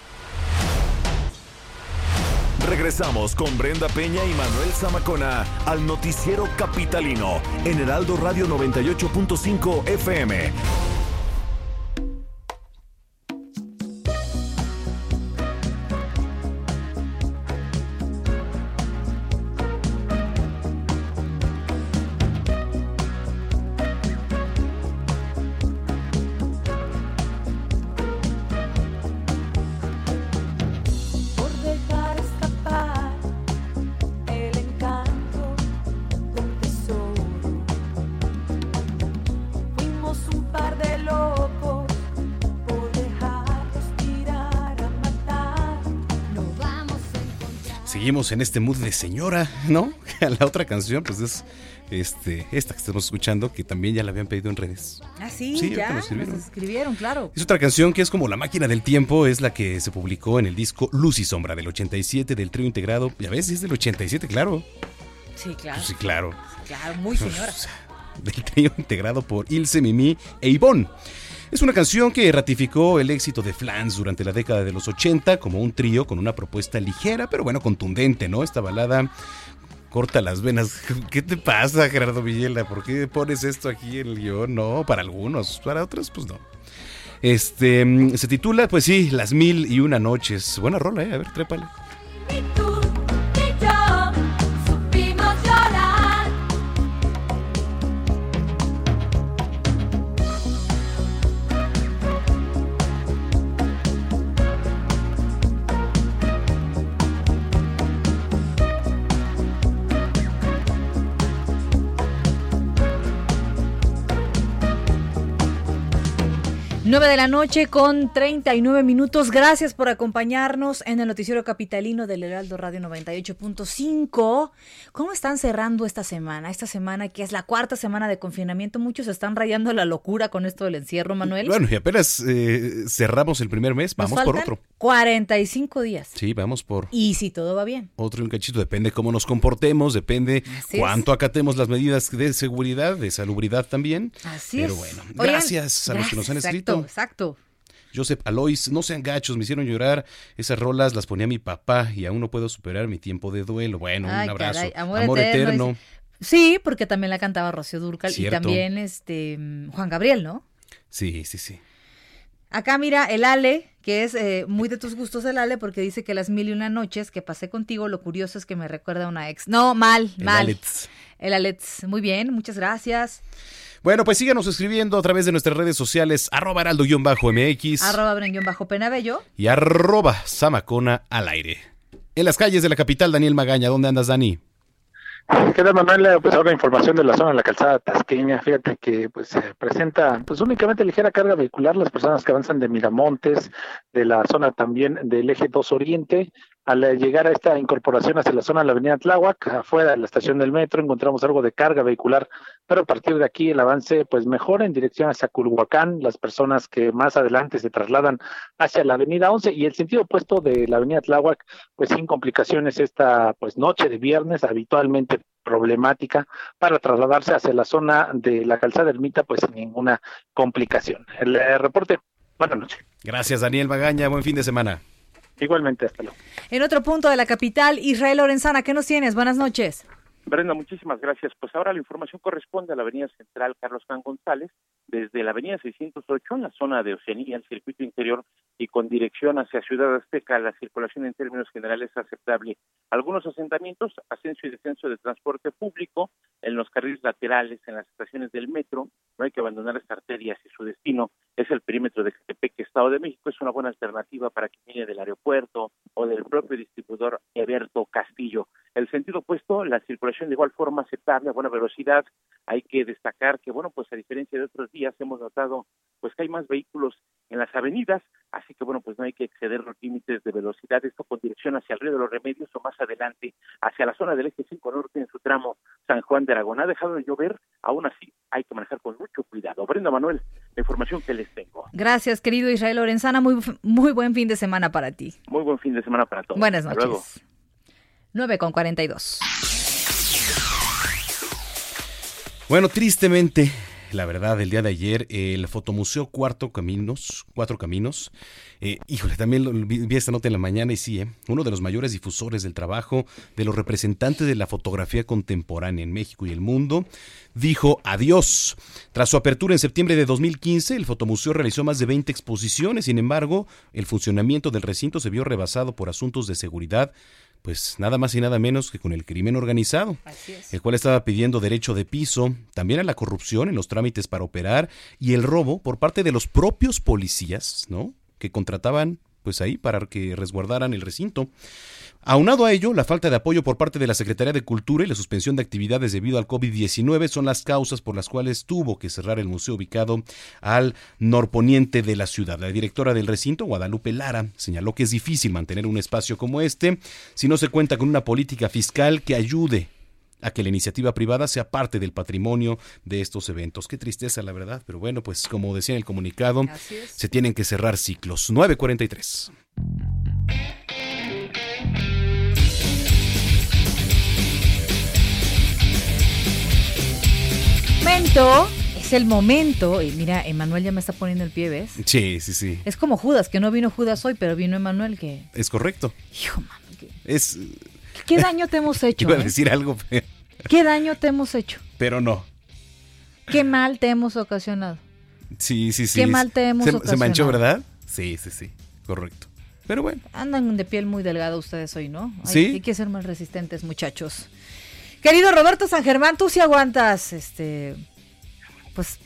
Regresamos con Brenda Peña y Manuel Zamacona al noticiero capitalino en Heraldo Radio 98.5 FM. Seguimos en este mood de señora, ¿no? La otra canción, pues es este, esta que estamos escuchando, que también ya la habían pedido en redes. Ah, sí, Sí, ya. nos Nos escribieron. escribieron, claro. Es otra canción que es como La máquina del tiempo, es la que se publicó en el disco Luz y Sombra del 87 del trío integrado. Ya ves, es del 87, claro. Sí, claro. Pues sí, claro. Claro, muy señora. Del trío integrado por Ilse, Mimi e Ivonne. Es una canción que ratificó el éxito de Flans durante la década de los 80 como un trío con una propuesta ligera, pero bueno, contundente, ¿no? Esta balada corta las venas. ¿Qué te pasa, Gerardo Villela? ¿Por qué pones esto aquí en el guion? No, para algunos, para otros, pues no. Este, mm, se titula, pues sí, Las Mil y Una Noches. Buena rola, ¿eh? A ver, trépale. 9 de la noche con 39 minutos. Gracias por acompañarnos en el noticiero capitalino del Heraldo Radio 98.5. ¿Cómo están cerrando esta semana? Esta semana que es la cuarta semana de confinamiento. Muchos están rayando la locura con esto del encierro, Manuel. Bueno, y apenas eh, cerramos el primer mes, vamos por otro. 45 días. Sí, vamos por. Y si todo va bien. Otro y un cachito. Depende cómo nos comportemos, depende cuánto acatemos las medidas de seguridad, de salubridad también. Así Pero bueno, gracias a los que nos han escrito exacto. Joseph Alois, no sean gachos, me hicieron llorar. Esas rolas las ponía mi papá y aún no puedo superar mi tiempo de duelo. Bueno, Ay, un abrazo. caray, amor eterno. Sí, porque también la cantaba Rocío Durcal Cierto. y también este Juan Gabriel, ¿no? Sí, sí, sí. Acá mira el Ale, que es eh, muy de tus gustos el Ale, porque dice que las mil y una noches que pasé contigo, lo curioso es que me recuerda a una ex. No, mal, El mal. Alex. El Alex. Muy bien, muchas gracias. Bueno, pues síganos escribiendo a través de nuestras redes sociales, arroba heraldo-mx Arroba Penabello. y arroba samacona al aire. En las calles de la capital, Daniel Magaña, ¿dónde andas, Dani? ¿Qué tal, Manuel? Pues ahora información de la zona de la calzada tasqueña. Fíjate que pues se presenta pues únicamente ligera carga vehicular las personas que avanzan de Miramontes, de la zona también del eje 2 Oriente. Al eh, llegar a esta incorporación hacia la zona de la avenida Tláhuac, afuera de la estación del metro, encontramos algo de carga vehicular, pero a partir de aquí el avance pues mejora en dirección hacia Culhuacán, las personas que más adelante se trasladan hacia la avenida 11 y el sentido opuesto de la avenida Tláhuac, pues sin complicaciones esta pues noche de viernes, habitualmente problemática para trasladarse hacia la zona de la calzada ermita, pues sin ninguna complicación. El eh, reporte, buenas noches. Gracias, Daniel Magaña, buen fin de semana. Igualmente, hasta luego. En otro punto de la capital, Israel Lorenzana, ¿qué nos tienes? Buenas noches. Brenda, muchísimas gracias. Pues ahora la información corresponde a la Avenida Central Carlos Juan González, desde la Avenida 608 en la zona de Oceanía, el circuito interior y con dirección hacia Ciudad Azteca, la circulación en términos generales es aceptable. Algunos asentamientos, ascenso y descenso de transporte público en los carriles laterales, en las estaciones del metro, no hay que abandonar esta arteria si su destino es el perímetro de Catepec, Estado de México, es una buena alternativa para quien viene del aeropuerto o del propio distribuidor Eberto Castillo. Sentido opuesto, la circulación de igual forma aceptable a buena velocidad. Hay que destacar que, bueno, pues a diferencia de otros días hemos notado pues que hay más vehículos en las avenidas, así que bueno, pues no hay que exceder los límites de velocidad, esto con dirección hacia el río de los Remedios o más adelante hacia la zona del eje 5 norte en su tramo San Juan de Aragón. Ha dejado de llover, aún así hay que manejar con mucho cuidado. Brenda Manuel, la información que les tengo. Gracias, querido Israel Lorenzana. Muy, muy buen fin de semana para ti. Muy buen fin de semana para todos. Buenas Hasta luego. Noches. 9 con 42. Bueno, tristemente, la verdad, el día de ayer, el Fotomuseo Cuarto Caminos, Cuatro Caminos, eh, híjole, también lo- vi, vi esta nota en la mañana y sí, eh, uno de los mayores difusores del trabajo de los representantes de la fotografía contemporánea en México y el mundo, dijo adiós. Tras su apertura en septiembre de 2015, el Fotomuseo realizó más de 20 exposiciones, sin embargo, el funcionamiento del recinto se vio rebasado por asuntos de seguridad, pues nada más y nada menos que con el crimen organizado, el cual estaba pidiendo derecho de piso, también a la corrupción en los trámites para operar y el robo por parte de los propios policías, ¿no? Que contrataban pues ahí para que resguardaran el recinto. Aunado a ello, la falta de apoyo por parte de la Secretaría de Cultura y la suspensión de actividades debido al COVID-19 son las causas por las cuales tuvo que cerrar el museo ubicado al norponiente de la ciudad. La directora del recinto, Guadalupe Lara, señaló que es difícil mantener un espacio como este si no se cuenta con una política fiscal que ayude a que la iniciativa privada sea parte del patrimonio de estos eventos. Qué tristeza, la verdad, pero bueno, pues como decía en el comunicado, se tienen que cerrar ciclos. 943. Momento, es el momento. Y mira, Emanuel ya me está poniendo el pie, ¿ves? Sí, sí, sí. Es como Judas, que no vino Judas hoy, pero vino Emanuel, que... Es correcto. Hijo, mano, Es, ¿qué daño te hemos hecho? iba a eh? decir algo, pero, ¿Qué daño te hemos hecho? pero no. ¿Qué mal te hemos ocasionado? Sí, sí, sí. Qué mal te hemos se, se manchó, ocasionado. ¿verdad? Sí, sí, sí. Correcto. Pero bueno. Andan de piel muy delgada ustedes hoy, ¿no? Hay, Sí. hay que ser más resistentes, muchachos. Querido Roberto San Germán, tú sí aguantas, este, pues,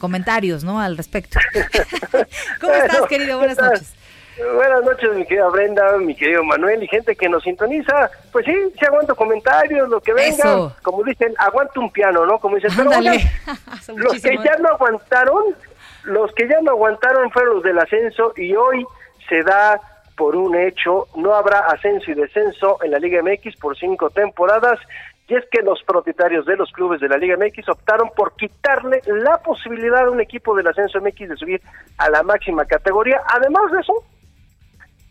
comentarios, ¿no? Al respecto. ¿Cómo estás, querido? Buenas noches. Buenas noches, mi querida Brenda, mi querido Manuel y gente que nos sintoniza. Pues sí, sí aguanto comentarios, lo que venga. Eso. Como dicen, aguanto un piano, ¿no? Como dicen, pero oigan, los que ya no aguantaron, los que ya no aguantaron fueron los del ascenso y hoy se da por un hecho, no habrá ascenso y descenso en la Liga MX por cinco temporadas. Y es que los propietarios de los clubes de la Liga MX optaron por quitarle la posibilidad a un equipo del ascenso MX de subir a la máxima categoría. Además de eso,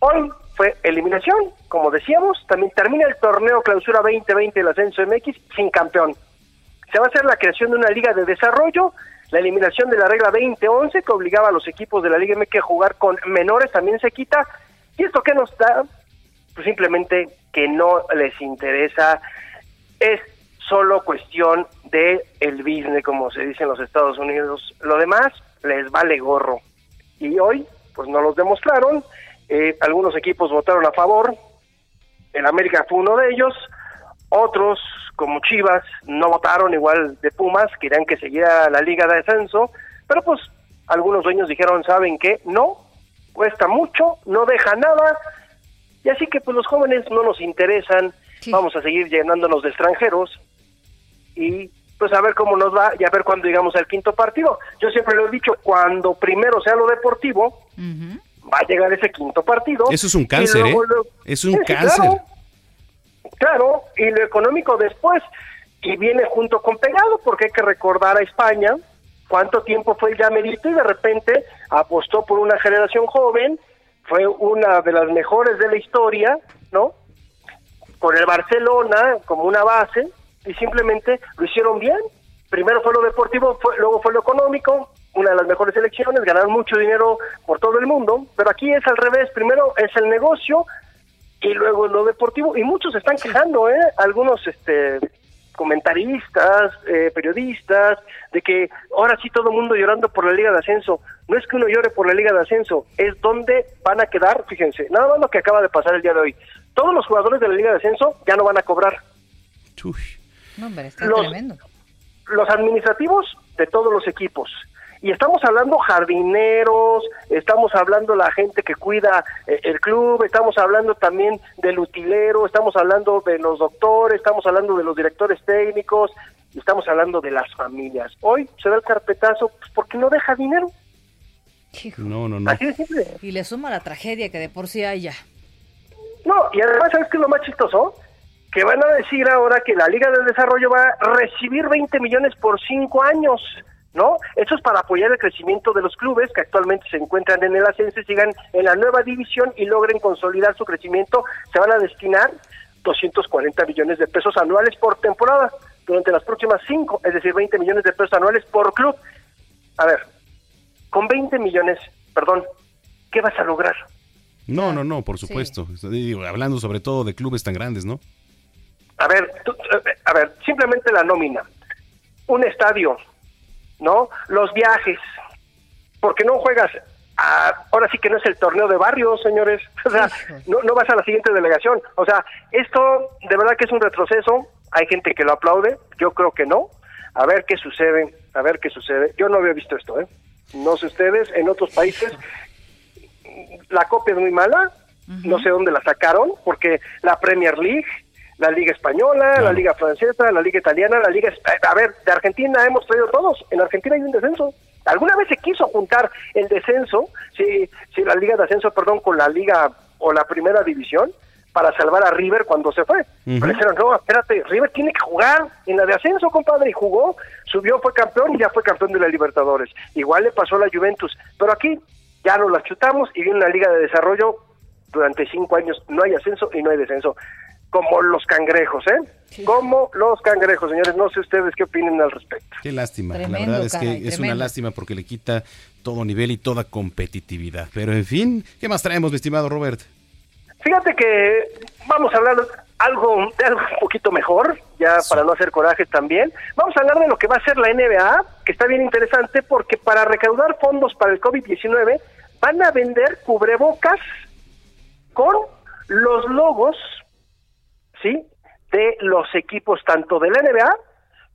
Hoy fue eliminación, como decíamos, también termina el torneo clausura 2020 del Ascenso MX sin campeón. Se va a hacer la creación de una liga de desarrollo, la eliminación de la regla 2011 que obligaba a los equipos de la Liga MX a jugar con menores también se quita. ¿Y esto qué nos da? Pues simplemente que no les interesa, es solo cuestión de el business, como se dice en los Estados Unidos. Lo demás les vale gorro. Y hoy, pues no los demostraron. Eh, algunos equipos votaron a favor. El América fue uno de ellos. Otros, como Chivas, no votaron, igual de Pumas, querían que siguiera la liga de descenso. Pero pues algunos dueños dijeron, ¿saben qué? No, cuesta mucho, no deja nada. Y así que pues los jóvenes no nos interesan. Vamos a seguir llenándonos de extranjeros. Y pues a ver cómo nos va y a ver cuándo llegamos al quinto partido. Yo siempre lo he dicho, cuando primero sea lo deportivo, va a llegar ese quinto partido. Eso es un cáncer, ¿eh? lo- Es un sí, cáncer. Claro, Claro, y lo económico después. Y viene junto con pegado, porque hay que recordar a España cuánto tiempo fue el llamerito y de repente apostó por una generación joven, fue una de las mejores de la historia, ¿no? Con el Barcelona como una base y simplemente lo hicieron bien. Primero fue lo deportivo, fue- luego fue lo económico una de las mejores elecciones, ganaron mucho dinero por todo el mundo, pero aquí es al revés, primero es el negocio y luego lo deportivo, y muchos están quejando, ¿eh? Algunos este, comentaristas, eh, periodistas, de que ahora sí todo el mundo llorando por la Liga de Ascenso. No es que uno llore por la Liga de Ascenso, es donde van a quedar, fíjense, nada más lo que acaba de pasar el día de hoy. Todos los jugadores de la Liga de Ascenso ya no van a cobrar. No, hombre, está Los- tremendo. Los administrativos de todos los equipos. Y estamos hablando jardineros, estamos hablando la gente que cuida eh, el club, estamos hablando también del utilero, estamos hablando de los doctores, estamos hablando de los directores técnicos, y estamos hablando de las familias. Hoy se da el carpetazo pues, porque no deja dinero. No, no, no. Así de simple. Y le suma la tragedia que de por sí hay ya. No, y además, ¿sabes qué es lo más chistoso? Que van a decir ahora que la Liga del Desarrollo va a recibir 20 millones por cinco años, ¿no? Eso es para apoyar el crecimiento de los clubes que actualmente se encuentran en el ascenso sigan en la nueva división y logren consolidar su crecimiento. Se van a destinar 240 millones de pesos anuales por temporada durante las próximas cinco, es decir, 20 millones de pesos anuales por club. A ver, con 20 millones, perdón, ¿qué vas a lograr? No, no, no, por supuesto. Digo, hablando sobre todo de clubes tan grandes, ¿no? A ver, tú- a ver, simplemente la nómina, un estadio, ¿no? Los viajes, porque no juegas, a- ahora sí que no es el torneo de barrios, señores, o sea, no, no vas a la siguiente delegación, o sea, esto de verdad que es un retroceso, hay gente que lo aplaude, yo creo que no, a ver qué sucede, a ver qué sucede, yo no había visto esto, ¿eh? No sé ustedes, en otros países la copia es muy mala, no sé dónde la sacaron, porque la Premier League, la Liga Española, la Liga Francesa, la Liga Italiana, la Liga... A ver, de Argentina hemos traído todos, en Argentina hay un descenso. ¿Alguna vez se quiso juntar el descenso, si, si la Liga de Ascenso, perdón, con la Liga o la Primera División, para salvar a River cuando se fue? Ujú. Pero dijeron, no, espérate, River tiene que jugar en la de Ascenso, compadre, y jugó, subió, fue campeón y ya fue campeón de la Libertadores. Igual le pasó a la Juventus, pero aquí ya nos la chutamos y viene una liga de desarrollo. Durante cinco años no hay ascenso y no hay descenso. Como los cangrejos eh como los cangrejos señores. No sé ustedes qué opinen al respecto. Qué lástima. la verdad es caray, que es una lástima porque le quita todo nivel y toda competitividad. Pero en fin, ¿qué más traemos, mi estimado Robert? fíjate que vamos a hablar algo de algo un poquito mejor ya para no hacer corajes también. Vamos a hablar de lo que va a ser la NBA que está bien interesante porque para recaudar fondos para el COVID-19 van a vender cubrebocas con los logos, ¿sí? De los equipos tanto de la NBA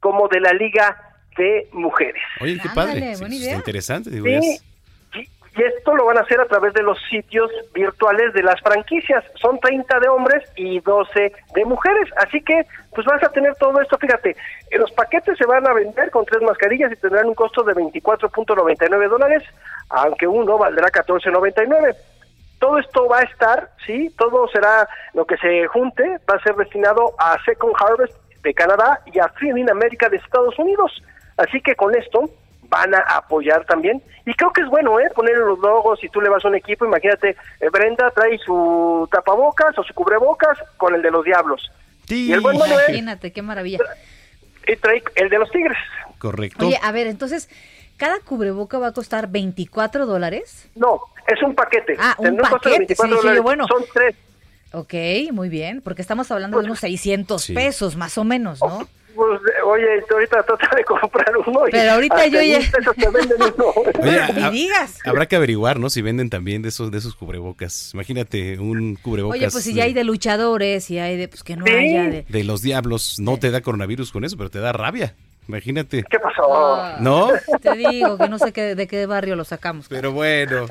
como de la Liga de Mujeres. Oye, qué Ándale, padre. buena Sí, idea. Está interesante. digo, Sí, es- y esto lo van a hacer a través de los sitios virtuales de las franquicias. Son 30 de hombres y 12 de mujeres. Así que, pues vas a tener todo esto. Fíjate, los paquetes se van a vender con tres mascarillas y tendrán un costo de 24.99 dólares, aunque uno valdrá 14.99. Todo esto va a estar, sí, todo será lo que se junte, va a ser destinado a Second Harvest de Canadá y a Free in America de Estados Unidos. Así que con esto van a apoyar también. Y creo que es bueno, ¿eh? Poner los logos, si tú le vas a un equipo, imagínate, eh, Brenda trae su tapabocas o su cubrebocas con el de los Diablos. Y el buen Manuel Imagínate, qué maravilla. eh, trae el de los Tigres. Correcto. Oye, a ver, entonces, ¿cada cubreboca va a costar 24 dólares? No, es un paquete. Ah, un Tendrá costo de paquete. Sí, 24 dije yo, dólares. bueno. Son tres. Ok, muy bien, porque estamos hablando de unos 600 Sí. pesos, más o menos, ¿no? Pues, oye, tú ahorita trata de comprar uno. y Pero ahorita yo ya- te venden uno. Oye, Ni ha- digas. Habrá que averiguar, ¿no? Si venden también de esos, de esos cubrebocas. Imagínate un cubrebocas Oye, pues si ya hay de luchadores y hay de, pues que no Sí. haya de... de los diablos. No te da coronavirus con eso, pero te da rabia. Imagínate. ¿Qué pasó? ¿No? Te digo que no sé qué, de qué barrio lo sacamos. Pero bueno.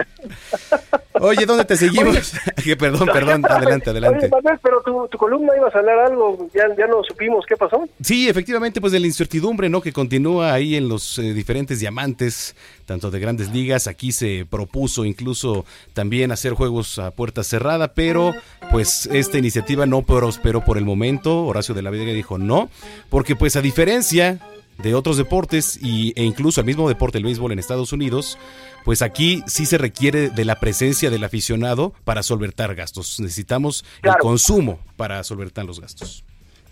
Oye, ¿dónde te seguimos? Que perdón, perdón. Adelante, adelante. Oye, Manuel, pero tu, tu columna ibas a hablar algo, ya, ya no supimos qué pasó. Sí, efectivamente, pues de la incertidumbre, ¿no? Que continúa ahí en los eh, diferentes diamantes, tanto de grandes ligas. Aquí se propuso incluso también hacer juegos a puerta cerrada, pero pues esta iniciativa no prosperó por el momento. Horacio de la Vega dijo no, porque pues a diferencia de otros deportes y, e incluso el mismo deporte, el béisbol en Estados Unidos, pues aquí sí se requiere de la presencia del aficionado para solventar gastos. Necesitamos el consumo para solventar los gastos.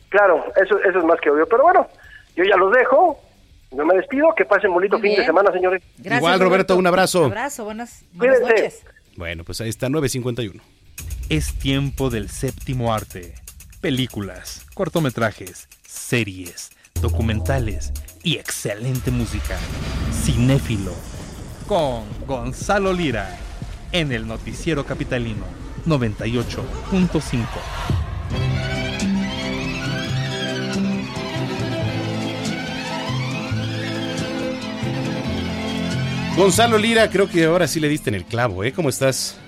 Claro, eso, eso es más que obvio. Pero bueno, yo ya los dejo. Yo me despido, que pasen bonito Muy fin de semana, señores. Gracias, Igual, Roberto, un abrazo. Un abrazo, buenas, buenas noches. Bueno, pues ahí está, 951. Es tiempo del séptimo arte. Películas, cortometrajes, series, documentales y excelente música. Cinéfilo. Con Gonzalo Lira. En el Noticiero Capitalino 98.5. Gonzalo Lira, creo que ahora sí le diste en el clavo, ¿eh? ¿Cómo estás?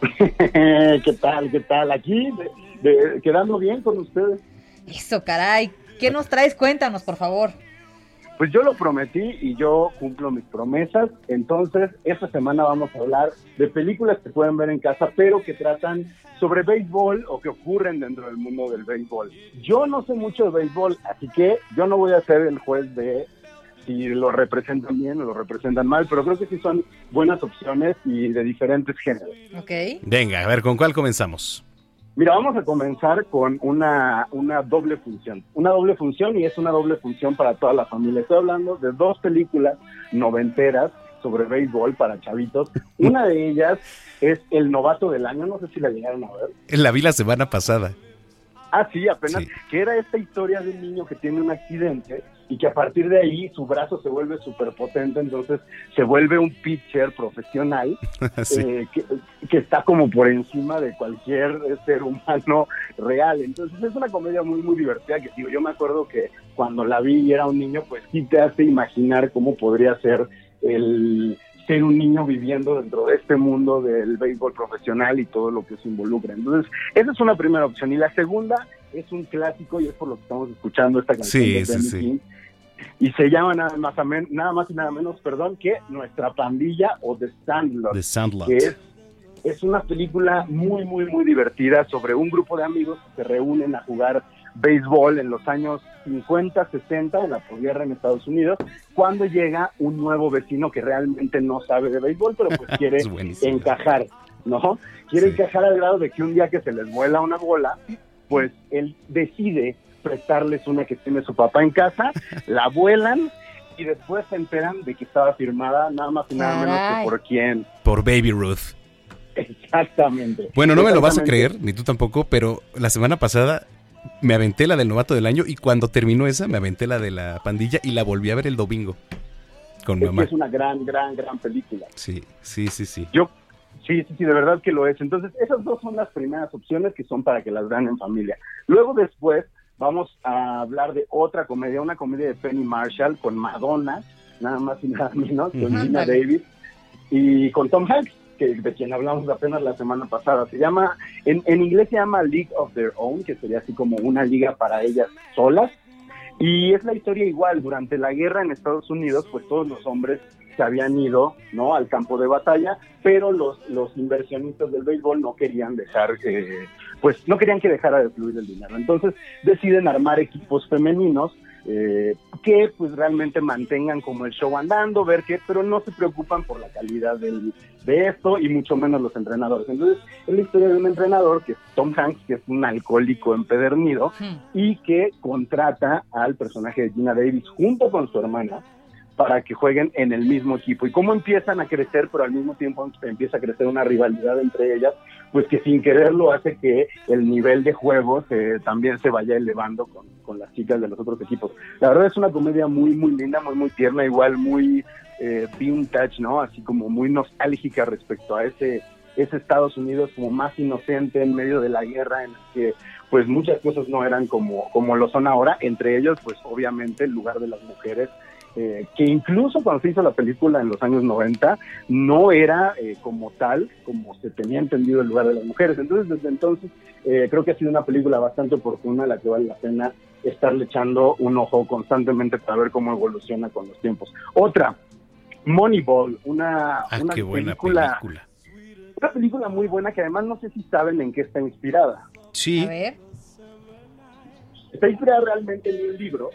¿Qué tal? ¿Qué tal? Aquí, de- de- quedando bien con ustedes. Eso, caray. ¿Qué nos traes? Cuéntanos, por favor. Pues yo lo prometí y yo cumplo mis promesas. Entonces, esta semana vamos a hablar de películas que pueden ver en casa, pero que tratan sobre béisbol o que ocurren dentro del mundo del béisbol. Yo no sé mucho de béisbol, así que yo no voy a ser el juez de si lo representan bien o lo representan mal, pero creo que sí son buenas opciones y de diferentes géneros. Ok. Venga, a ver, ¿con cuál comenzamos? Mira, vamos a comenzar con una, una doble función. Una doble función y es una doble función para toda la familia. Estoy hablando de dos películas noventeras sobre béisbol para chavitos. Una de ellas es El Novato del Año, no sé si la llegaron a ver. La vi la semana pasada. Ah, sí, apenas, que era esta historia de un niño que tiene un accidente y que a partir de ahí su brazo se vuelve súper potente, entonces se vuelve un pitcher profesional Sí. eh, que, que está como por encima de cualquier ser humano real. Entonces es una comedia muy, muy divertida que digo, yo me acuerdo que cuando la vi y era un niño, pues sí te hace imaginar cómo podría ser el ser un niño viviendo dentro de este mundo del béisbol profesional y todo lo que se involucra. Entonces, esa es una primera opción. Y la segunda es un clásico y es por lo que estamos escuchando esta canción Sí, de sí, sí. Y se llama nada más, nada más y nada menos, perdón, que Nuestra Pandilla o The Sandlot. The Sandlot. Que es, es una película muy, muy, muy divertida sobre un grupo de amigos que se reúnen a jugar béisbol en los años 50, 60, en la posguerra en Estados Unidos, cuando llega un nuevo vecino que realmente no sabe de béisbol, pero pues quiere encajar, ¿no? Quiere encajar al grado de que un día que se les vuela una bola, pues él decide prestarles una que tiene su papá en casa, la vuelan y después se enteran de que estaba firmada nada más y nada menos que por quién. Por Baby Ruth. Exactamente. Bueno, no me lo vas a creer, ni tú tampoco, pero la semana pasada me aventé la del novato del año y cuando terminó esa me aventé la de la pandilla y la volví a ver el domingo con Es mamá. es una gran, gran, gran película. Sí, sí, sí, sí. Yo, sí, sí, sí, de verdad que lo es. Entonces, esas dos son las primeras opciones que son para que las vean en familia. Luego, después, vamos a hablar de otra comedia, una comedia de Penny Marshall con Madonna, nada más y nada menos, con. Gina Davis y con Tom Hanks, que, de quien hablamos apenas la semana pasada. Se llama, en, en inglés se llama League of Their Own, que sería así como una liga para ellas solas. Y es la historia igual, durante la guerra en Estados Unidos, pues todos los hombres se habían ido ¿no? al campo de batalla, pero los, los inversionistas del béisbol no querían dejar, eh, pues no querían que dejara de fluir el dinero. Entonces deciden armar equipos femeninos eh, que pues realmente mantengan como el show andando, ver qué, pero no se preocupan por la calidad del, de esto y mucho menos los entrenadores. Entonces es la historia de un entrenador que es Tom Hanks, que es un alcohólico empedernido y que contrata al personaje de Gina Davis junto con su hermana para que jueguen en el mismo equipo. Y cómo empiezan a crecer, pero al mismo tiempo empieza a crecer una rivalidad entre ellas, pues que sin quererlo hace que el nivel de juego se- también se vaya elevando con, con las chicas de los otros equipos. La verdad es una comedia muy, muy linda, muy, muy tierna, igual muy eh, vintage, ¿no? Así como muy nostálgica respecto a ese, ese Estados Unidos como más inocente en medio de la guerra en el que pues muchas cosas no eran como, como lo son ahora, entre ellos pues obviamente el lugar de las mujeres eh, que incluso cuando se hizo la película en los años 90 no era eh, como tal, como se tenía entendido el lugar de las mujeres. Entonces, desde entonces, eh, creo que ha sido una película bastante oportuna a la que vale la pena estarle echando un ojo constantemente para ver cómo evoluciona con los tiempos. Otra, Moneyball, una, Ah, una qué buena película, película. una película muy buena que además no sé si saben en qué está inspirada. Sí. A ver. está inspirada realmente en un libro,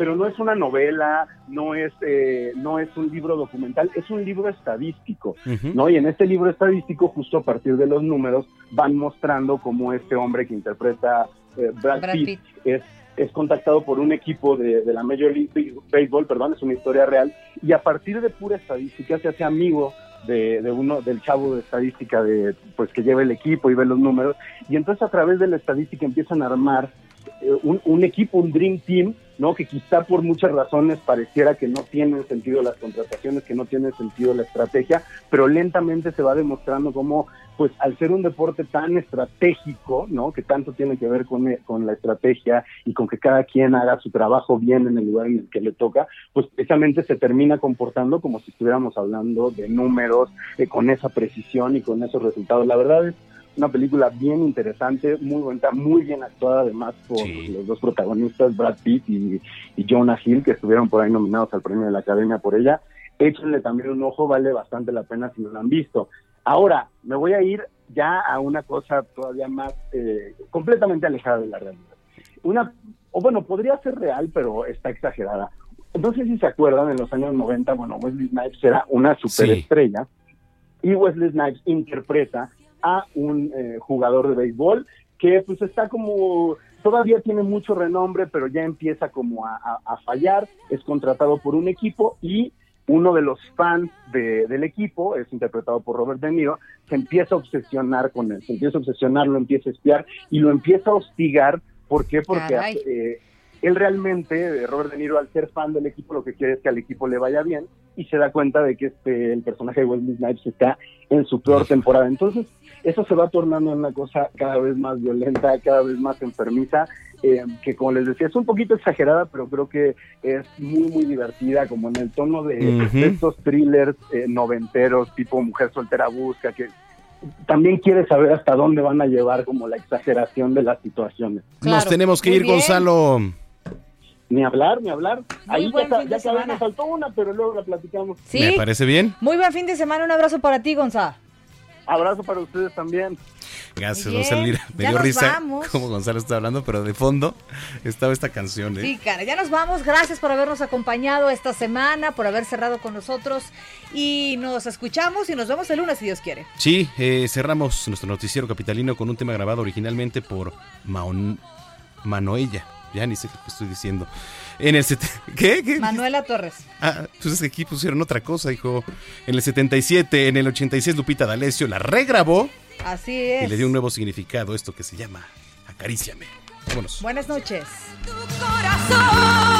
pero no es una novela, no es, eh, no es un libro documental, es un libro estadístico. ¿no? Y en este libro estadístico, justo a partir de los números, van mostrando cómo este hombre que interpreta eh, Brad, Brad Pitt, Pitt. es es contactado por un equipo de, de la Major League Baseball, perdón, es una historia real, y a partir de pura estadística se hace amigo de, de uno del chavo de estadística de pues que lleva el equipo y ve los números y entonces a través de la estadística empiezan a armar eh, un, un equipo, un dream team, ¿no? Que quizá por muchas razones pareciera que no tienen sentido las contrataciones, que no tiene sentido la estrategia, pero lentamente se va demostrando cómo, pues, al ser un deporte tan estratégico, ¿no? Que tanto tiene que ver con, eh, con la estrategia y con que cada quien haga su trabajo bien en el lugar en el que le toca, pues precisamente se termina comportando como si estuviéramos hablando de números, eh, con esa precisión y con esos resultados. La verdad es una película bien interesante, muy bonita, muy bien actuada además por los dos protagonistas, Brad Pitt y, y Jonah Hill, que estuvieron por ahí nominados al premio de la Academia por ella. Échenle también un ojo, vale bastante la pena si no lo han visto. Ahora, me voy a ir ya a una cosa todavía más eh, completamente alejada de la realidad. Una, o bueno, podría ser real, pero está exagerada. No sé si se acuerdan, en los años 90, bueno, Wesley Snipes era una superestrella y Wesley Snipes interpreta a un eh, jugador de béisbol que pues está como todavía tiene mucho renombre pero ya empieza como a, a- a fallar. Es contratado por un equipo y uno de los fans de- del equipo es interpretado por Robert De Niro se empieza a obsesionar con él se empieza a obsesionar lo empieza a espiar y lo empieza a hostigar. ¿por qué? porque eh, él realmente, eh, Robert De Niro, al ser fan del equipo, lo que quiere es que al equipo le vaya bien y se da cuenta de que este el personaje de Wesley Snipes está en su peor temporada. Entonces, eso se va tornando en una cosa cada vez más violenta, cada vez más enfermiza, eh, que como les decía, es un poquito exagerada, pero creo que es muy, muy divertida, como en el tono de, de estos thrillers eh, noventeros, tipo Mujer Soltera Busca, que también quiere saber hasta dónde van a llevar como la exageración de las situaciones. Nos tenemos que Muy ir, bien. Gonzalo. Ni hablar, ni hablar. Ahí buen ya, fin de ya semana. una, pero luego la platicamos. Sí. ¿Me parece bien? Muy buen fin de semana, un abrazo para ti, Gonza. Abrazo para ustedes también. Gracias. Gonzalo Lira. Me Ya dio nos risa vamos. como Gonzalo está hablando, pero de fondo estaba esta canción, ¿eh? Sí, cara, ya nos vamos. Gracias por habernos acompañado esta semana, por haber cerrado con nosotros. Y nos escuchamos y nos vemos el lunes, si Dios quiere. Sí, eh, cerramos nuestro noticiero capitalino con un tema grabado originalmente por Maon Manoella. Ya ni sé qué estoy diciendo. En el set- ¿Qué? ¿Qué? Manuela Torres. Ah, pues es que aquí pusieron otra cosa, hijo. En el 77, en el 86 Lupita D'Alessio la regrabó Así y es. le dio un nuevo significado, esto que se llama Acaríciame. Vámonos. Buenas noches. que